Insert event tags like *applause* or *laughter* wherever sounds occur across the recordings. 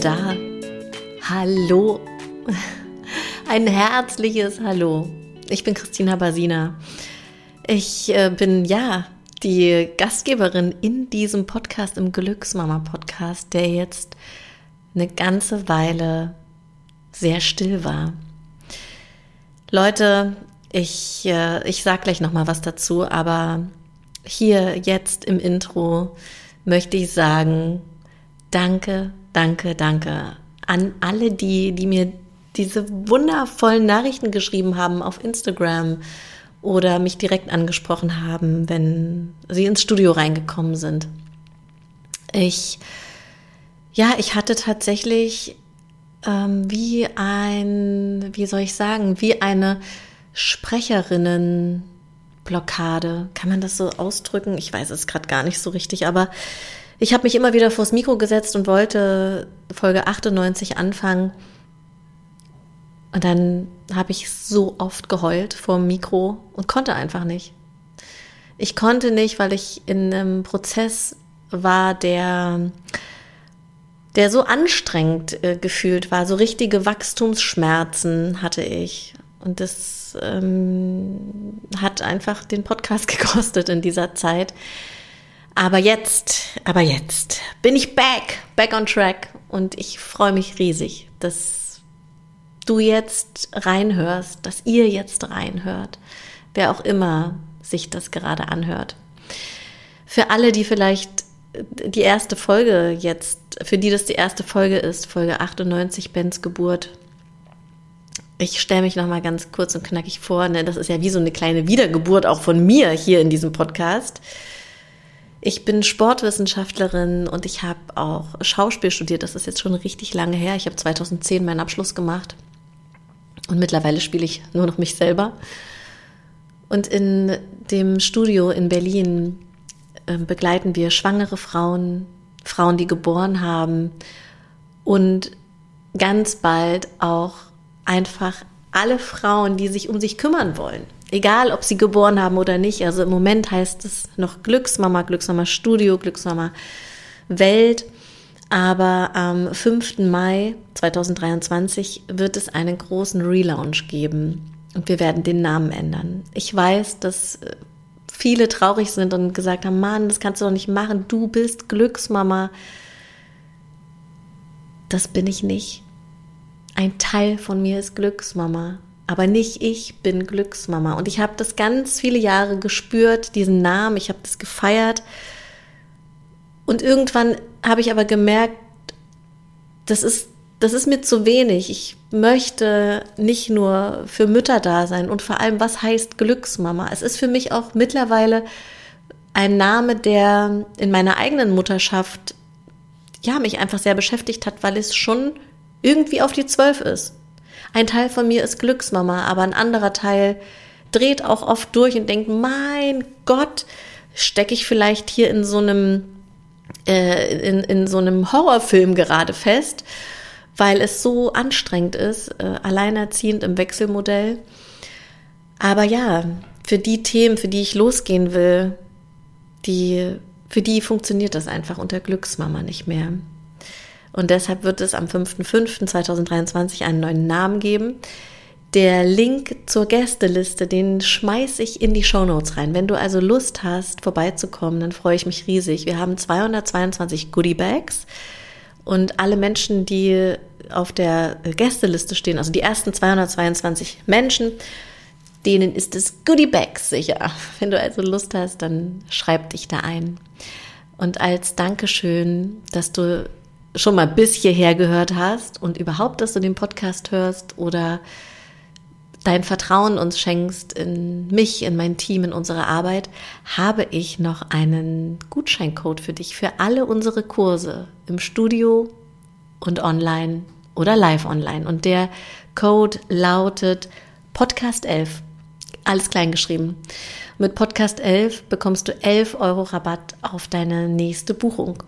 da. Hallo. Ein herzliches Hallo. Ich bin Christina Basina. Ich äh, bin ja die Gastgeberin in diesem Podcast, im Glücksmama-Podcast, der jetzt eine ganze Weile sehr still war. Leute, ich, äh, ich sag gleich nochmal was dazu, aber hier jetzt im Intro möchte ich sagen, danke, danke, danke an alle, die, die mir diese wundervollen Nachrichten geschrieben haben auf Instagram oder mich direkt angesprochen haben, wenn sie ins Studio reingekommen sind. Ich, ja, ich hatte tatsächlich ähm, wie ein, wie soll ich sagen, wie eine Sprecherinnenblockade. Kann man das so ausdrücken? Ich weiß es gerade gar nicht so richtig, aber ich habe mich immer wieder vors Mikro gesetzt und wollte Folge 98 anfangen. Und dann habe ich so oft geheult vor dem Mikro und konnte einfach nicht. Ich konnte nicht, weil ich in einem Prozess war, der, der so anstrengend äh, gefühlt war. So richtige Wachstumsschmerzen hatte ich. Und das ähm, hat einfach den Podcast *laughs* gekostet in dieser Zeit. Aber jetzt, aber jetzt bin ich back, back on track und ich freue mich riesig, dass du jetzt reinhörst, dass ihr jetzt reinhört, wer auch immer sich das gerade anhört. Für alle, die vielleicht die erste Folge jetzt, für die das die erste Folge ist, Folge 98, Bens Geburt. Ich stelle mich nochmal ganz kurz und knackig vor, ne? das ist ja wie so eine kleine Wiedergeburt auch von mir hier in diesem Podcast. Ich bin Sportwissenschaftlerin und ich habe auch Schauspiel studiert. Das ist jetzt schon richtig lange her. Ich habe 2010 meinen Abschluss gemacht und mittlerweile spiele ich nur noch mich selber. Und in dem Studio in Berlin äh, begleiten wir schwangere Frauen, Frauen, die geboren haben und ganz bald auch einfach alle Frauen, die sich um sich kümmern wollen. Egal, ob sie geboren haben oder nicht. Also im Moment heißt es noch Glücksmama, Glücksmama Studio, Glücksmama Welt. Aber am 5. Mai 2023 wird es einen großen Relaunch geben und wir werden den Namen ändern. Ich weiß, dass äh, viele traurig sind und gesagt haben, Mann, das kannst du doch nicht machen. Du bist Glücksmama. Das bin ich nicht. Ein Teil von mir ist Glücksmama aber nicht ich bin Glücksmama. Und ich habe das ganz viele Jahre gespürt, diesen Namen, ich habe das gefeiert. Und irgendwann habe ich aber gemerkt, das ist, das ist mir zu wenig. Ich möchte nicht nur für Mütter da sein und vor allem, was heißt Glücksmama? Es ist für mich auch mittlerweile ein Name, der in meiner eigenen Mutterschaft ja mich einfach sehr beschäftigt hat, weil es schon irgendwie auf die Zwölf ist. Ein Teil von mir ist Glücksmama, aber ein anderer Teil dreht auch oft durch und denkt, mein Gott, stecke ich vielleicht hier in so einem, äh, in, in so einem Horrorfilm gerade fest, weil es so anstrengend ist, äh, alleinerziehend im Wechselmodell. Aber ja, für die Themen, für die ich losgehen will, die, für die funktioniert das einfach unter Glücksmama nicht mehr. Und deshalb wird es am 5.5.2023 einen neuen Namen geben. Der Link zur Gästeliste, den schmeiße ich in die Show Notes rein. Wenn du also Lust hast, vorbeizukommen, dann freue ich mich riesig. Wir haben 222 Goodie Bags und alle Menschen, die auf der Gästeliste stehen, also die ersten 222 Menschen, denen ist es Goodie Bags sicher. Wenn du also Lust hast, dann schreib dich da ein. Und als Dankeschön, dass du schon mal bis hierher gehört hast und überhaupt, dass du den Podcast hörst oder dein Vertrauen uns schenkst in mich, in mein Team, in unsere Arbeit, habe ich noch einen Gutscheincode für dich für alle unsere Kurse im Studio und online oder live online. Und der Code lautet Podcast 11. Alles klein geschrieben. Mit Podcast 11 bekommst du 11 Euro Rabatt auf deine nächste Buchung.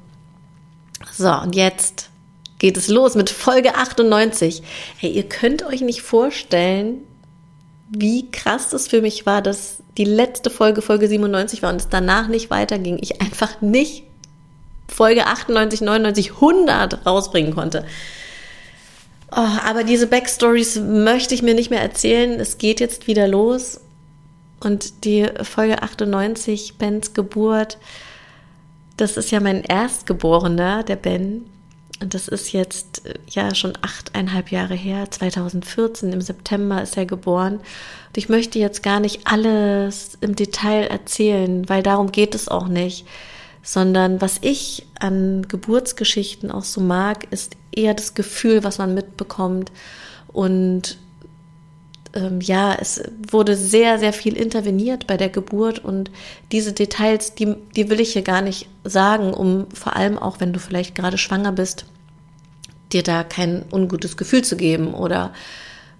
So, und jetzt geht es los mit Folge 98. Hey, ihr könnt euch nicht vorstellen, wie krass das für mich war, dass die letzte Folge, Folge 97 war und es danach nicht weiterging. Ich einfach nicht Folge 98, 99, 100 rausbringen konnte. Oh, aber diese Backstories möchte ich mir nicht mehr erzählen. Es geht jetzt wieder los. Und die Folge 98, Bens Geburt, das ist ja mein Erstgeborener, der Ben. Und das ist jetzt äh, ja schon achteinhalb Jahre her. 2014 im September ist er geboren. Und ich möchte jetzt gar nicht alles im Detail erzählen, weil darum geht es auch nicht. Sondern was ich an Geburtsgeschichten auch so mag, ist eher das Gefühl, was man mitbekommt. Und ähm, ja, es wurde sehr, sehr viel interveniert bei der Geburt und diese Details, die, die will ich hier gar nicht sagen, um vor allem auch, wenn du vielleicht gerade schwanger bist, dir da kein ungutes Gefühl zu geben oder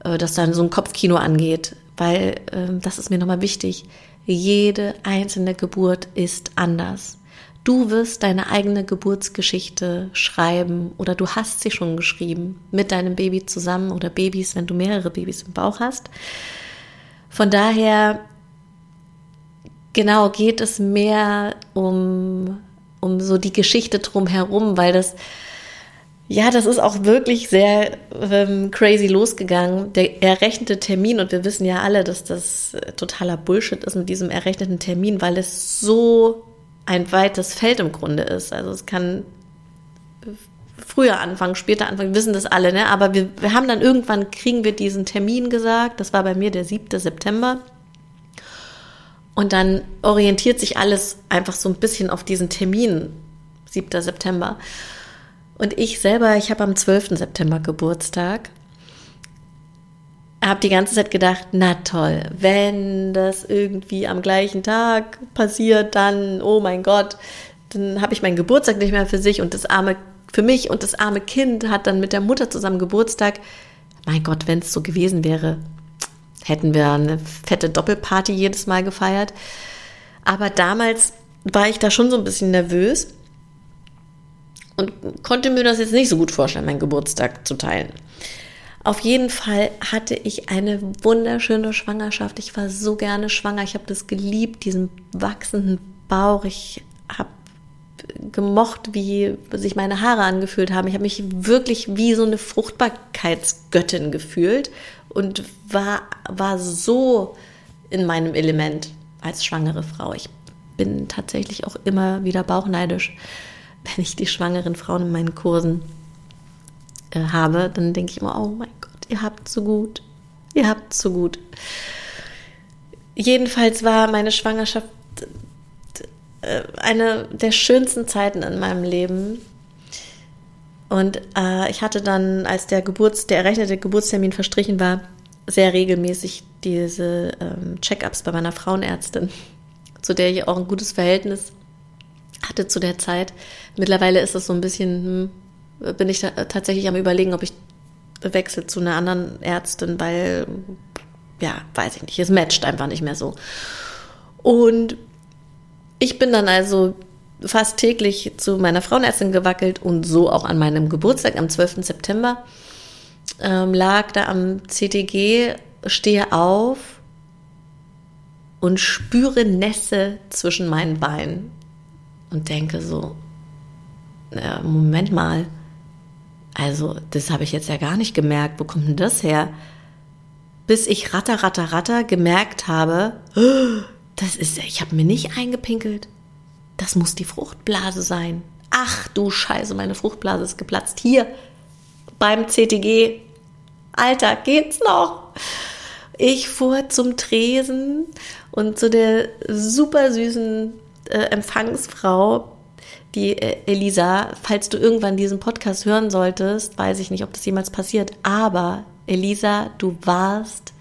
äh, dass dann so ein Kopfkino angeht, weil äh, das ist mir nochmal wichtig. Jede einzelne Geburt ist anders. Du wirst deine eigene Geburtsgeschichte schreiben oder du hast sie schon geschrieben mit deinem Baby zusammen oder Babys, wenn du mehrere Babys im Bauch hast. Von daher, genau, geht es mehr um, um so die Geschichte drumherum, weil das, ja, das ist auch wirklich sehr ähm, crazy losgegangen. Der errechnete Termin, und wir wissen ja alle, dass das äh, totaler Bullshit ist mit diesem errechneten Termin, weil es so ein weites Feld im Grunde ist. Also es kann früher anfangen, später anfangen, wissen das alle, ne? Aber wir, wir haben dann irgendwann, kriegen wir diesen Termin gesagt, das war bei mir der 7. September. Und dann orientiert sich alles einfach so ein bisschen auf diesen Termin, 7. September. Und ich selber, ich habe am 12. September Geburtstag habe die ganze Zeit gedacht, na toll, wenn das irgendwie am gleichen Tag passiert, dann, oh mein Gott, dann habe ich meinen Geburtstag nicht mehr für sich und das arme, für mich und das arme Kind hat dann mit der Mutter zusammen Geburtstag. Mein Gott, wenn es so gewesen wäre, hätten wir eine fette Doppelparty jedes Mal gefeiert. Aber damals war ich da schon so ein bisschen nervös und konnte mir das jetzt nicht so gut vorstellen, meinen Geburtstag zu teilen. Auf jeden Fall hatte ich eine wunderschöne Schwangerschaft. Ich war so gerne schwanger. Ich habe das geliebt, diesen wachsenden Bauch. Ich habe gemocht, wie sich meine Haare angefühlt haben. Ich habe mich wirklich wie so eine Fruchtbarkeitsgöttin gefühlt und war, war so in meinem Element als schwangere Frau. Ich bin tatsächlich auch immer wieder bauchneidisch, wenn ich die schwangeren Frauen in meinen Kursen äh, habe, dann denke ich immer, oh mein Gott, ihr habt so gut. Ihr habt so gut. Jedenfalls war meine Schwangerschaft äh, eine der schönsten Zeiten in meinem Leben. Und äh, ich hatte dann, als der Geburts-, der errechnete Geburtstermin verstrichen war, sehr regelmäßig diese ähm, Check-ups bei meiner Frauenärztin, *laughs* zu der ich auch ein gutes Verhältnis hatte zu der Zeit. Mittlerweile ist es so ein bisschen, hm, bin ich tatsächlich am überlegen, ob ich wechsle zu einer anderen Ärztin, weil, ja, weiß ich nicht, es matcht einfach nicht mehr so. Und ich bin dann also fast täglich zu meiner Frauenärztin gewackelt und so auch an meinem Geburtstag am 12. September ähm, lag da am CTG, stehe auf und spüre Nässe zwischen meinen Beinen und denke so, äh, Moment mal, also, das habe ich jetzt ja gar nicht gemerkt. Wo kommt denn das her? Bis ich ratter, ratter, ratter gemerkt habe, *gasps* das ist, ich habe mir nicht eingepinkelt. Das muss die Fruchtblase sein. Ach du Scheiße, meine Fruchtblase ist geplatzt. Hier beim CTG. Alter, geht's noch? Ich fuhr zum Tresen und zu der super süßen äh, Empfangsfrau die äh, Elisa, falls du irgendwann diesen Podcast hören solltest, weiß ich nicht, ob das jemals passiert, aber Elisa, du warst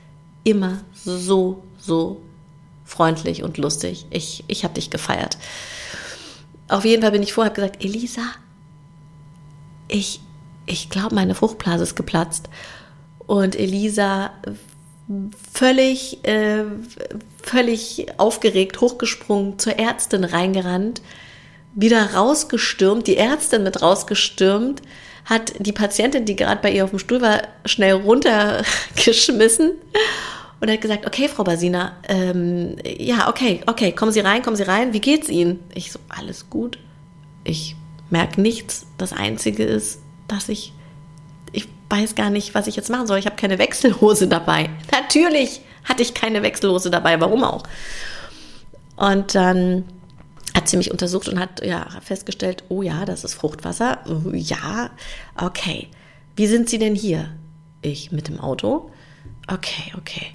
immer so, so freundlich und lustig. Ich, ich habe dich gefeiert. Auf jeden Fall bin ich vorher gesagt, Elisa, ich, ich glaube, meine Fruchtblase ist geplatzt. Und Elisa völlig, äh, völlig aufgeregt hochgesprungen, zur Ärztin reingerannt wieder rausgestürmt, die Ärztin mit rausgestürmt, hat die Patientin, die gerade bei ihr auf dem Stuhl war, schnell runtergeschmissen und hat gesagt, okay, Frau Basina, ähm, ja, okay, okay, kommen Sie rein, kommen Sie rein, wie geht's Ihnen? Ich so, alles gut. Ich merke nichts. Das Einzige ist, dass ich, ich weiß gar nicht, was ich jetzt machen soll. Ich habe keine Wechselhose dabei. *laughs* Natürlich hatte ich keine Wechselhose dabei. Warum auch? Und dann hat sie mich untersucht und hat ja festgestellt, oh ja, das ist Fruchtwasser. Oh, ja, okay. Wie sind Sie denn hier? Ich mit dem Auto. Okay, okay.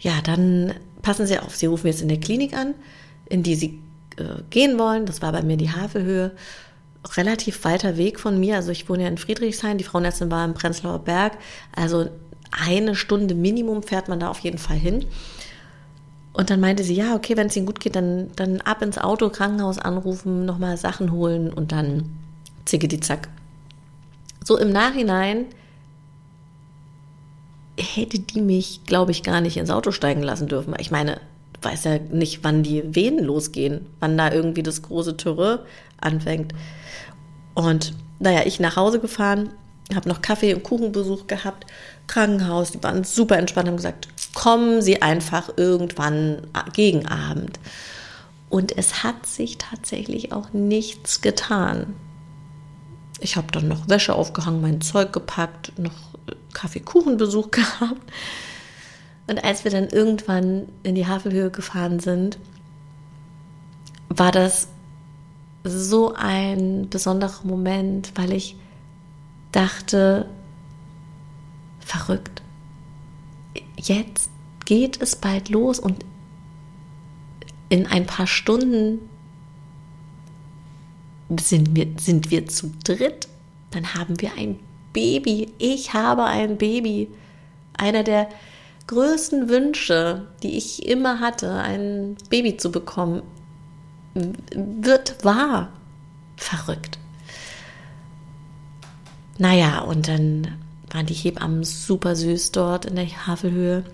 Ja, dann passen Sie auf. Sie rufen jetzt in der Klinik an, in die Sie äh, gehen wollen. Das war bei mir die Havelhöhe. Relativ weiter Weg von mir. Also ich wohne ja in Friedrichshain. Die Frauenärztin war im Prenzlauer Berg. Also eine Stunde Minimum fährt man da auf jeden Fall hin. Und dann meinte sie, ja, okay, wenn es Ihnen gut geht, dann, dann ab ins Auto, Krankenhaus anrufen, nochmal Sachen holen und dann zicke die zack. So im Nachhinein hätte die mich, glaube ich, gar nicht ins Auto steigen lassen dürfen. Ich meine, du weißt ja nicht, wann die Venen losgehen, wann da irgendwie das große Türe anfängt. Und naja, ich nach Hause gefahren, habe noch Kaffee und Kuchenbesuch gehabt, Krankenhaus, die waren super entspannt, haben gesagt, kommen Sie einfach irgendwann gegen Abend. Und es hat sich tatsächlich auch nichts getan. Ich habe dann noch Wäsche aufgehangen, mein Zeug gepackt, noch Kaffeekuchenbesuch *laughs* gehabt. Und als wir dann irgendwann in die Havelhöhe gefahren sind, war das so ein besonderer Moment, weil ich dachte, verrückt, jetzt geht es bald los und in ein paar Stunden sind wir, sind wir zu dritt, dann haben wir ein Baby. Ich habe ein Baby. Einer der größten Wünsche, die ich immer hatte, ein Baby zu bekommen, wird wahr. Verrückt. Naja, und dann waren die Hebammen super süß dort in der Havelhöhe.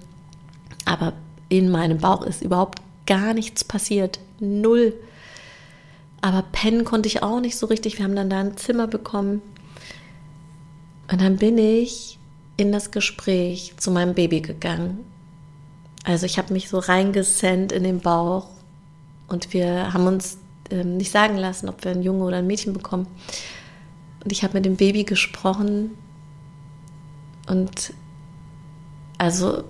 Aber in meinem Bauch ist überhaupt gar nichts passiert. Null. Aber pennen konnte ich auch nicht so richtig. Wir haben dann da ein Zimmer bekommen. Und dann bin ich in das Gespräch zu meinem Baby gegangen. Also ich habe mich so reingesendt in den Bauch und wir haben uns ähm, nicht sagen lassen, ob wir ein Junge oder ein Mädchen bekommen. Und ich habe mit dem Baby gesprochen und also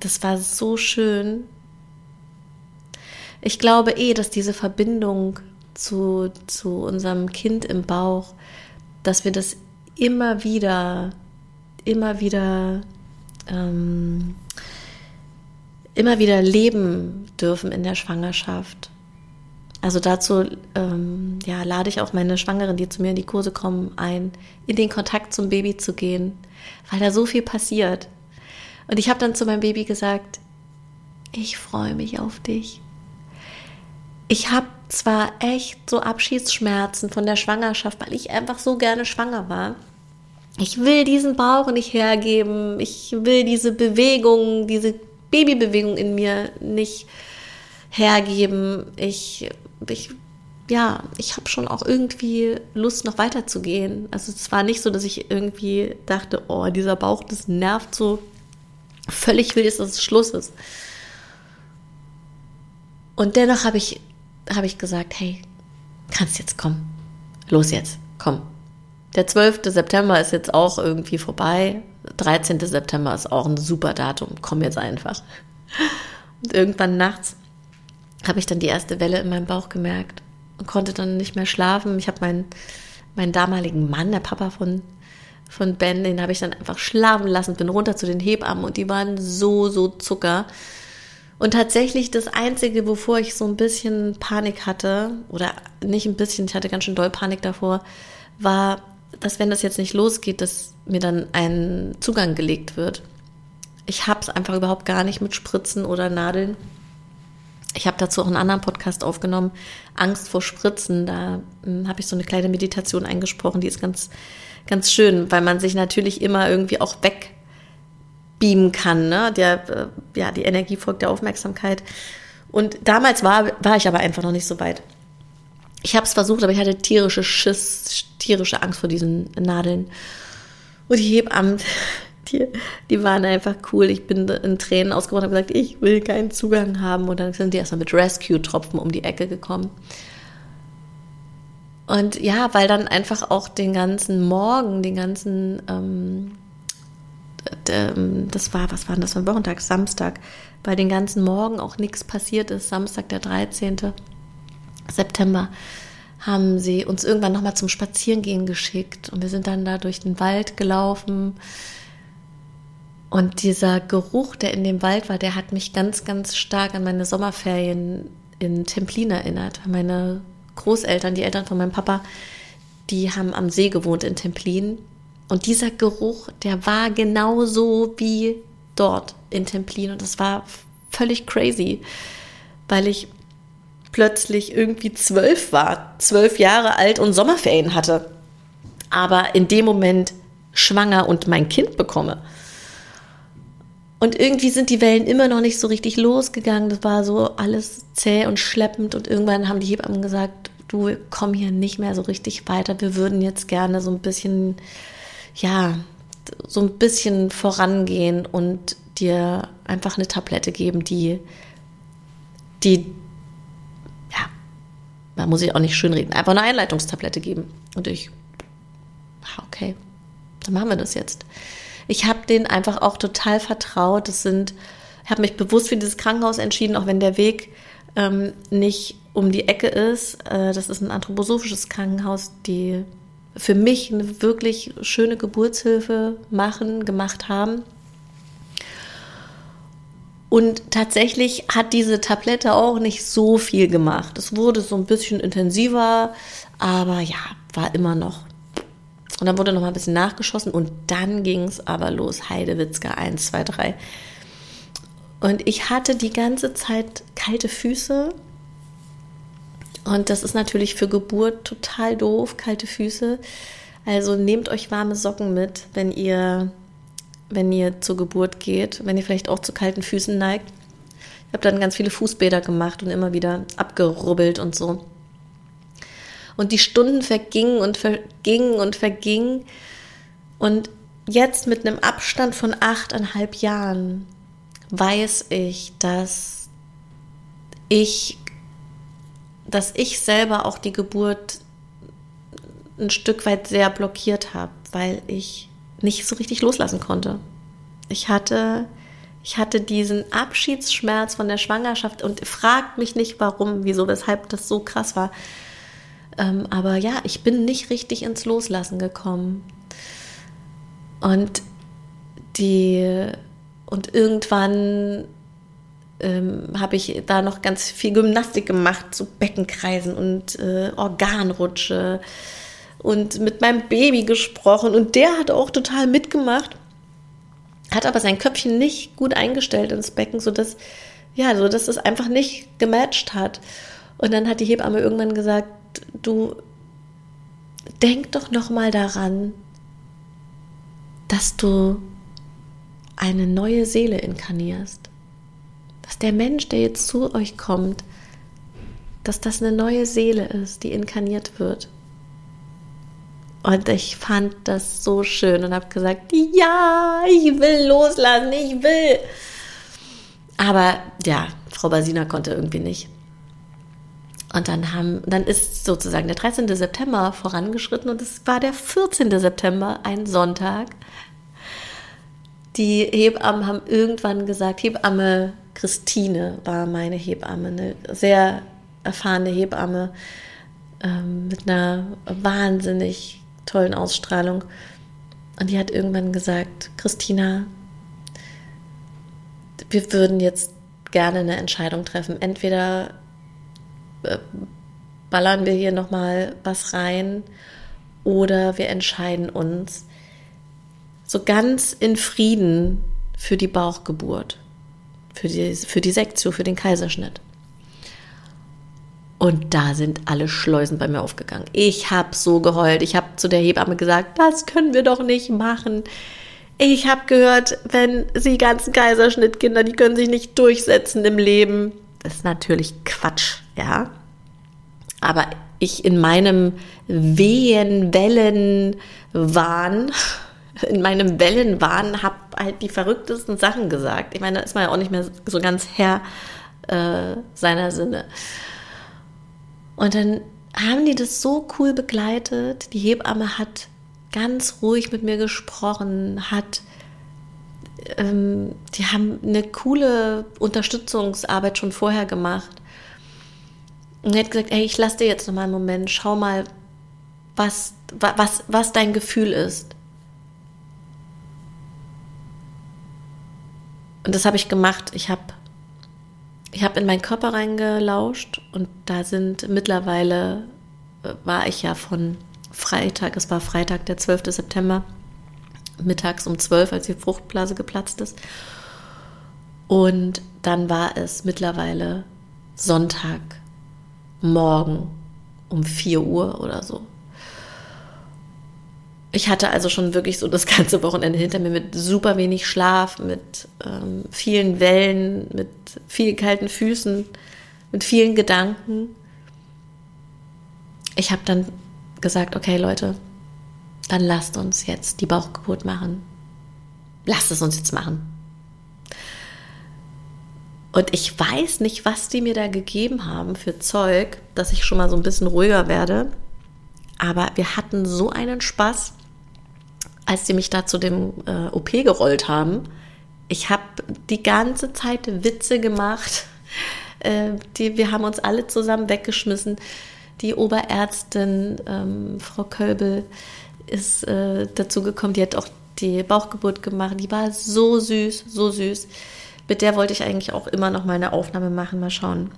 das war so schön. Ich glaube eh, dass diese Verbindung zu, zu unserem Kind im Bauch, dass wir das immer wieder, immer wieder, ähm, immer wieder leben dürfen in der Schwangerschaft. Also dazu ähm, ja, lade ich auch meine Schwangeren, die zu mir in die Kurse kommen, ein, in den Kontakt zum Baby zu gehen, weil da so viel passiert. Und ich habe dann zu meinem Baby gesagt, ich freue mich auf dich. Ich habe zwar echt so Abschiedsschmerzen von der Schwangerschaft, weil ich einfach so gerne schwanger war. Ich will diesen Bauch nicht hergeben. Ich will diese Bewegung, diese Babybewegung in mir nicht hergeben. Ich, ich ja, ich habe schon auch irgendwie Lust, noch weiterzugehen. Also es war nicht so, dass ich irgendwie dachte, oh, dieser Bauch, das nervt so. Völlig ist, dass es Schluss ist. Und dennoch habe ich habe ich gesagt, hey, kannst jetzt kommen. Los jetzt, komm. Der 12. September ist jetzt auch irgendwie vorbei. 13. September ist auch ein super Datum. Komm jetzt einfach. Und irgendwann nachts habe ich dann die erste Welle in meinem Bauch gemerkt und konnte dann nicht mehr schlafen. Ich habe meinen, meinen damaligen Mann, der Papa von, von Ben, den habe ich dann einfach schlafen lassen, bin runter zu den Hebammen und die waren so, so Zucker. Und tatsächlich das Einzige, wovor ich so ein bisschen Panik hatte, oder nicht ein bisschen, ich hatte ganz schön doll Panik davor, war, dass wenn das jetzt nicht losgeht, dass mir dann ein Zugang gelegt wird. Ich habe es einfach überhaupt gar nicht mit Spritzen oder Nadeln. Ich habe dazu auch einen anderen Podcast aufgenommen, Angst vor Spritzen. Da hm, habe ich so eine kleine Meditation eingesprochen, die ist ganz, ganz schön, weil man sich natürlich immer irgendwie auch weg beamen kann. Ne? Der, äh, ja, die Energie folgt der Aufmerksamkeit. Und damals war, war ich aber einfach noch nicht so weit. Ich habe es versucht, aber ich hatte tierische Schiss, tierische Angst vor diesen Nadeln. Und die Hebammen, die, die waren einfach cool. Ich bin in Tränen ausgebrochen und habe gesagt, ich will keinen Zugang haben. Und dann sind die erstmal mit Rescue-Tropfen um die Ecke gekommen. Und ja, weil dann einfach auch den ganzen Morgen, den ganzen, ähm, das war, was war denn das für ein Wochentag? Samstag, weil den ganzen Morgen auch nichts passiert ist, Samstag, der 13. September, haben sie uns irgendwann nochmal zum Spazierengehen geschickt und wir sind dann da durch den Wald gelaufen. Und dieser Geruch, der in dem Wald war, der hat mich ganz, ganz stark an meine Sommerferien in Templin erinnert. Meine Großeltern, die Eltern von meinem Papa, die haben am See gewohnt in Templin. Und dieser Geruch, der war genauso wie dort in Templin. Und das war völlig crazy, weil ich plötzlich irgendwie zwölf war, zwölf Jahre alt und Sommerferien hatte. Aber in dem Moment schwanger und mein Kind bekomme. Und irgendwie sind die Wellen immer noch nicht so richtig losgegangen. Das war so alles zäh und schleppend. Und irgendwann haben die Hebammen gesagt, du komm hier nicht mehr so richtig weiter. Wir würden jetzt gerne so ein bisschen, ja, so ein bisschen vorangehen und dir einfach eine Tablette geben, die, die, ja, da muss ich auch nicht schön reden, einfach eine Einleitungstablette geben. Und ich, okay, dann machen wir das jetzt. Ich habe denen einfach auch total vertraut. Das sind, ich habe mich bewusst für dieses Krankenhaus entschieden, auch wenn der Weg ähm, nicht um die Ecke ist. Äh, das ist ein anthroposophisches Krankenhaus, die für mich eine wirklich schöne Geburtshilfe machen, gemacht haben. Und tatsächlich hat diese Tablette auch nicht so viel gemacht. Es wurde so ein bisschen intensiver, aber ja, war immer noch und dann wurde noch mal ein bisschen nachgeschossen und dann ging es aber los. Heidewitzka 1, 2, 3. Und ich hatte die ganze Zeit kalte Füße. Und das ist natürlich für Geburt total doof, kalte Füße. Also nehmt euch warme Socken mit, wenn ihr, wenn ihr zur Geburt geht, wenn ihr vielleicht auch zu kalten Füßen neigt. Ich habe dann ganz viele Fußbäder gemacht und immer wieder abgerubbelt und so. Und die Stunden vergingen und vergingen und vergingen. Und jetzt mit einem Abstand von achteinhalb Jahren weiß ich, dass ich, dass ich selber auch die Geburt ein Stück weit sehr blockiert habe, weil ich nicht so richtig loslassen konnte. Ich hatte, ich hatte diesen Abschiedsschmerz von der Schwangerschaft und fragt mich nicht, warum, wieso, weshalb das so krass war. Ähm, aber ja, ich bin nicht richtig ins Loslassen gekommen. Und die und irgendwann ähm, habe ich da noch ganz viel Gymnastik gemacht, so Beckenkreisen und äh, Organrutsche und mit meinem Baby gesprochen und der hat auch total mitgemacht, hat aber sein Köpfchen nicht gut eingestellt ins Becken, sodass ja, so dass es einfach nicht gematcht hat. Und dann hat die Hebamme irgendwann gesagt, du denk doch noch mal daran, dass du eine neue Seele inkarnierst. Dass der Mensch, der jetzt zu euch kommt, dass das eine neue Seele ist, die inkarniert wird. Und ich fand das so schön und habe gesagt, ja, ich will loslassen, ich will. Aber ja, Frau Basina konnte irgendwie nicht. Und dann haben, dann ist sozusagen der 13. September vorangeschritten und es war der 14. September, ein Sonntag. Die Hebammen haben irgendwann gesagt, Hebamme Christine war meine Hebamme, eine sehr erfahrene Hebamme ähm, mit einer wahnsinnig tollen Ausstrahlung. Und die hat irgendwann gesagt, Christina, wir würden jetzt gerne eine Entscheidung treffen. Entweder ballern wir hier nochmal was rein oder wir entscheiden uns so ganz in Frieden für die Bauchgeburt, für die, für die Sektion, für den Kaiserschnitt. Und da sind alle Schleusen bei mir aufgegangen. Ich habe so geheult. Ich habe zu der Hebamme gesagt, das können wir doch nicht machen. Ich habe gehört, wenn sie ganzen Kaiserschnittkinder, die können sich nicht durchsetzen im Leben. Das ist natürlich Quatsch, ja. Aber ich in meinem Wehenwellenwahn, *laughs* in meinem Wellenwahn habe halt die verrücktesten Sachen gesagt. Ich meine, da ist man ja auch nicht mehr so ganz Herr äh, seiner Sinne. Und dann haben die das so cool begleitet. Die Hebamme hat ganz ruhig mit mir gesprochen, hat ähm, die haben eine coole Unterstützungsarbeit schon vorher gemacht. Und er hat gesagt, ey, ich lasse dir jetzt noch mal einen Moment, schau mal, was, was, was dein Gefühl ist. Und das habe ich gemacht. Ich habe ich hab in meinen Körper reingelauscht und da sind mittlerweile, äh, war ich ja von Freitag, es war Freitag, der 12. September, mittags um 12, als die Fruchtblase geplatzt ist. Und dann war es mittlerweile Sonntagmorgen um 4 Uhr oder so. Ich hatte also schon wirklich so das *laughs* ganze Wochenende hinter mir mit super wenig Schlaf, mit ähm, vielen Wellen, mit vielen kalten Füßen, mit vielen Gedanken. Ich habe dann gesagt, okay Leute, dann lasst uns jetzt die Bauchgeburt machen. Lasst es uns jetzt machen. Und ich weiß nicht, was die mir da gegeben haben für Zeug, dass ich schon mal so ein bisschen ruhiger werde. Aber wir hatten so einen Spaß, als die mich da zu dem äh, OP gerollt haben. Ich habe die ganze Zeit Witze gemacht. Äh, die, wir haben uns alle zusammen weggeschmissen. Die Oberärztin, ähm, Frau Kölbel, ist äh, dazu gekommen, die hat auch die Bauchgeburt gemacht. Die war so süß, so süß. Mit der wollte ich eigentlich auch immer noch mal eine Aufnahme machen. Mal schauen,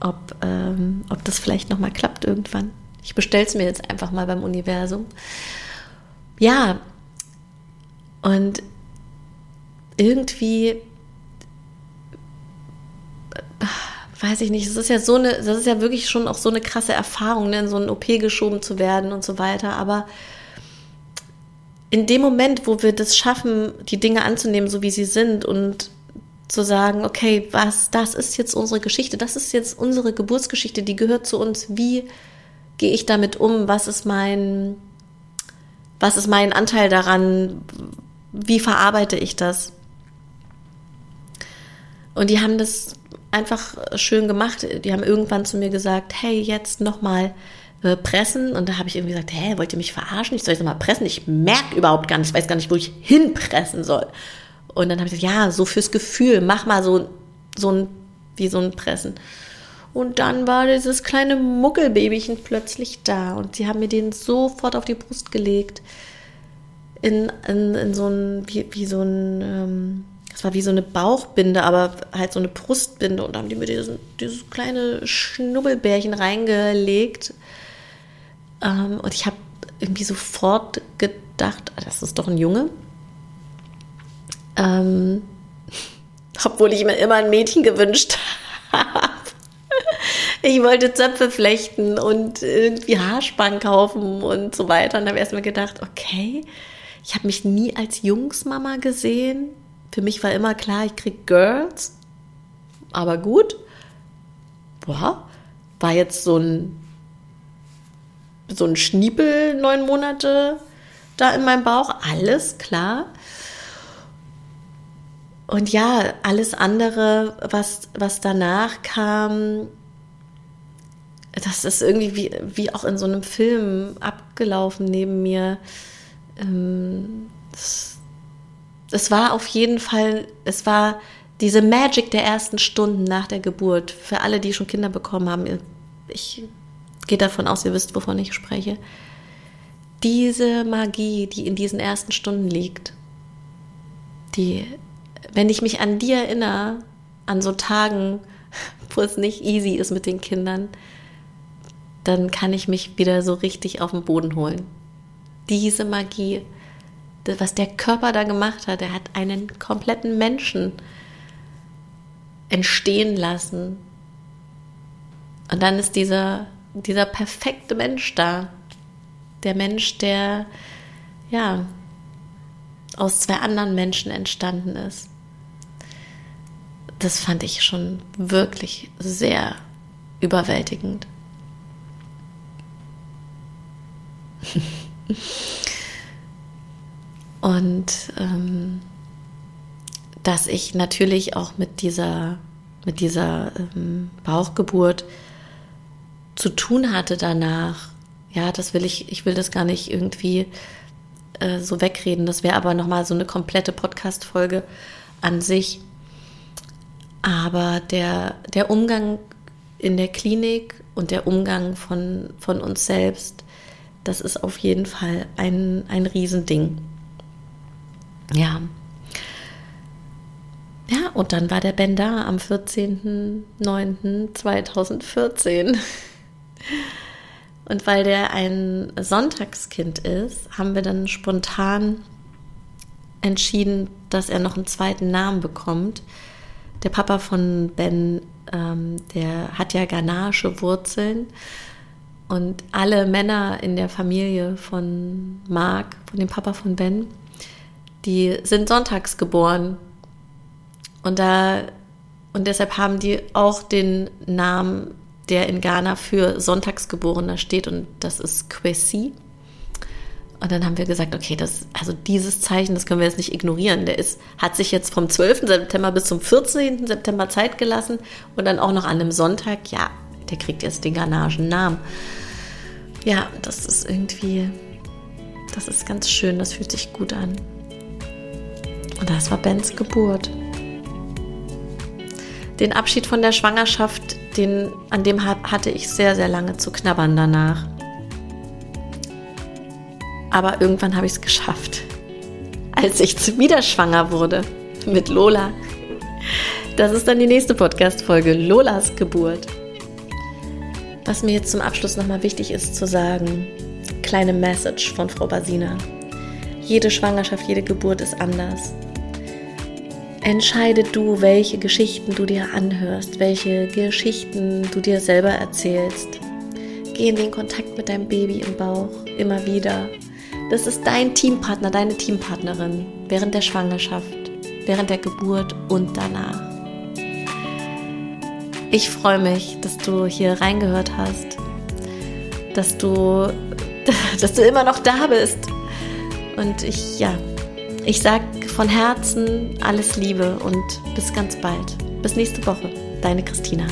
ob, ähm, ob das vielleicht noch mal klappt irgendwann. Ich bestelle es mir jetzt einfach mal beim Universum. Ja, und irgendwie weiß ich nicht, es ist ja so eine, das ist ja wirklich schon auch so eine krasse Erfahrung, ne, in so ein OP geschoben zu werden und so weiter. Aber in dem Moment, wo wir das schaffen, die Dinge anzunehmen, so wie sie sind und zu sagen, okay, was, das ist jetzt unsere Geschichte, das ist jetzt unsere Geburtsgeschichte, die gehört zu uns. Wie gehe ich damit um? Was ist mein, was ist mein Anteil daran? Wie verarbeite ich das? Und die haben das einfach schön gemacht. Die haben irgendwann zu mir gesagt, hey, jetzt nochmal äh, pressen. Und da habe ich irgendwie gesagt, hä, wollt ihr mich verarschen? Ich soll jetzt nochmal pressen? Ich merke überhaupt gar nicht, ich weiß gar nicht, wo ich hinpressen soll. Und dann habe ich gesagt, ja, so fürs Gefühl, mach mal so, so ein, wie so ein Pressen. Und dann war dieses kleine Muggelbabychen plötzlich da und sie haben mir den sofort auf die Brust gelegt. In, in, in so ein, wie, wie so ein, ähm, das war wie so eine Bauchbinde, aber halt so eine Brustbinde und haben die mir dieses, dieses kleine Schnubbelbärchen reingelegt. Ähm, und ich habe irgendwie sofort gedacht, ah, das ist doch ein Junge. Ähm, obwohl ich mir immer ein Mädchen gewünscht *laughs* habe. Ich wollte Zöpfe flechten und irgendwie Haarspann kaufen und so weiter. Und habe erstmal gedacht, okay, ich habe mich nie als Jungsmama gesehen. Für mich war immer klar, ich krieg Girls. Aber gut. Boah, war jetzt so ein, so ein Schniepel neun Monate da in meinem Bauch. Alles klar. Und ja, alles andere, was, was danach kam, das ist irgendwie wie, wie auch in so einem Film abgelaufen neben mir. Ähm, es war auf jeden Fall, es war diese Magic der ersten Stunden nach der Geburt. Für alle, die schon Kinder bekommen haben, ich gehe davon aus, ihr wisst, wovon ich spreche. Diese Magie, die in diesen ersten Stunden liegt, die, wenn ich mich an die erinnere, an so Tagen, wo es nicht easy ist mit den Kindern, dann kann ich mich wieder so richtig auf den Boden holen. Diese Magie was der Körper da gemacht hat. Er hat einen kompletten Menschen entstehen lassen. Und dann ist dieser, dieser perfekte Mensch da. Der Mensch, der ja aus zwei anderen Menschen entstanden ist. Das fand ich schon wirklich sehr überwältigend. *laughs* Und ähm, dass ich natürlich auch mit dieser, mit dieser ähm, Bauchgeburt zu tun hatte danach. Ja, das will ich, ich will das gar nicht irgendwie äh, so wegreden. Das wäre aber nochmal so eine komplette Podcast-Folge an sich. Aber der, der Umgang in der Klinik und der Umgang von, von uns selbst, das ist auf jeden Fall ein, ein Riesending. Ja. Ja, und dann war der Ben da am 14.09.2014. Und weil der ein Sonntagskind ist, haben wir dann spontan entschieden, dass er noch einen zweiten Namen bekommt. Der Papa von Ben, ähm, der hat ja ghanaische Wurzeln. Und alle Männer in der Familie von Mark, von dem Papa von Ben, die sind sonntags geboren. Und da und deshalb haben die auch den Namen, der in Ghana für Sonntagsgeborener steht, und das ist Kwesi. Und dann haben wir gesagt, okay, das, also dieses Zeichen, das können wir jetzt nicht ignorieren. Der ist, hat sich jetzt vom 12. September bis zum 14. September Zeit gelassen und dann auch noch an einem Sonntag, ja, der kriegt jetzt den ghanaischen Namen. Ja, das ist irgendwie, das ist ganz schön, das fühlt sich gut an. Und das war Bens Geburt. Den Abschied von der Schwangerschaft, den, an dem hatte ich sehr, sehr lange zu knabbern danach. Aber irgendwann habe ich es geschafft. Als ich wieder schwanger wurde mit Lola. Das ist dann die nächste Podcast-Folge, Lolas Geburt. Was mir jetzt zum Abschluss nochmal wichtig ist zu sagen, kleine Message von Frau Basina. Jede Schwangerschaft, jede Geburt ist anders. Entscheide du, welche Geschichten du dir anhörst, welche Geschichten du dir selber erzählst. Geh in den Kontakt mit deinem Baby im Bauch immer wieder. Das ist dein Teampartner, deine Teampartnerin während der Schwangerschaft, während der Geburt und danach. Ich freue mich, dass du hier reingehört hast, dass du, *laughs* dass du immer noch da bist. Und ich, ja, ich sage von Herzen alles Liebe und bis ganz bald. Bis nächste Woche. Deine Christina.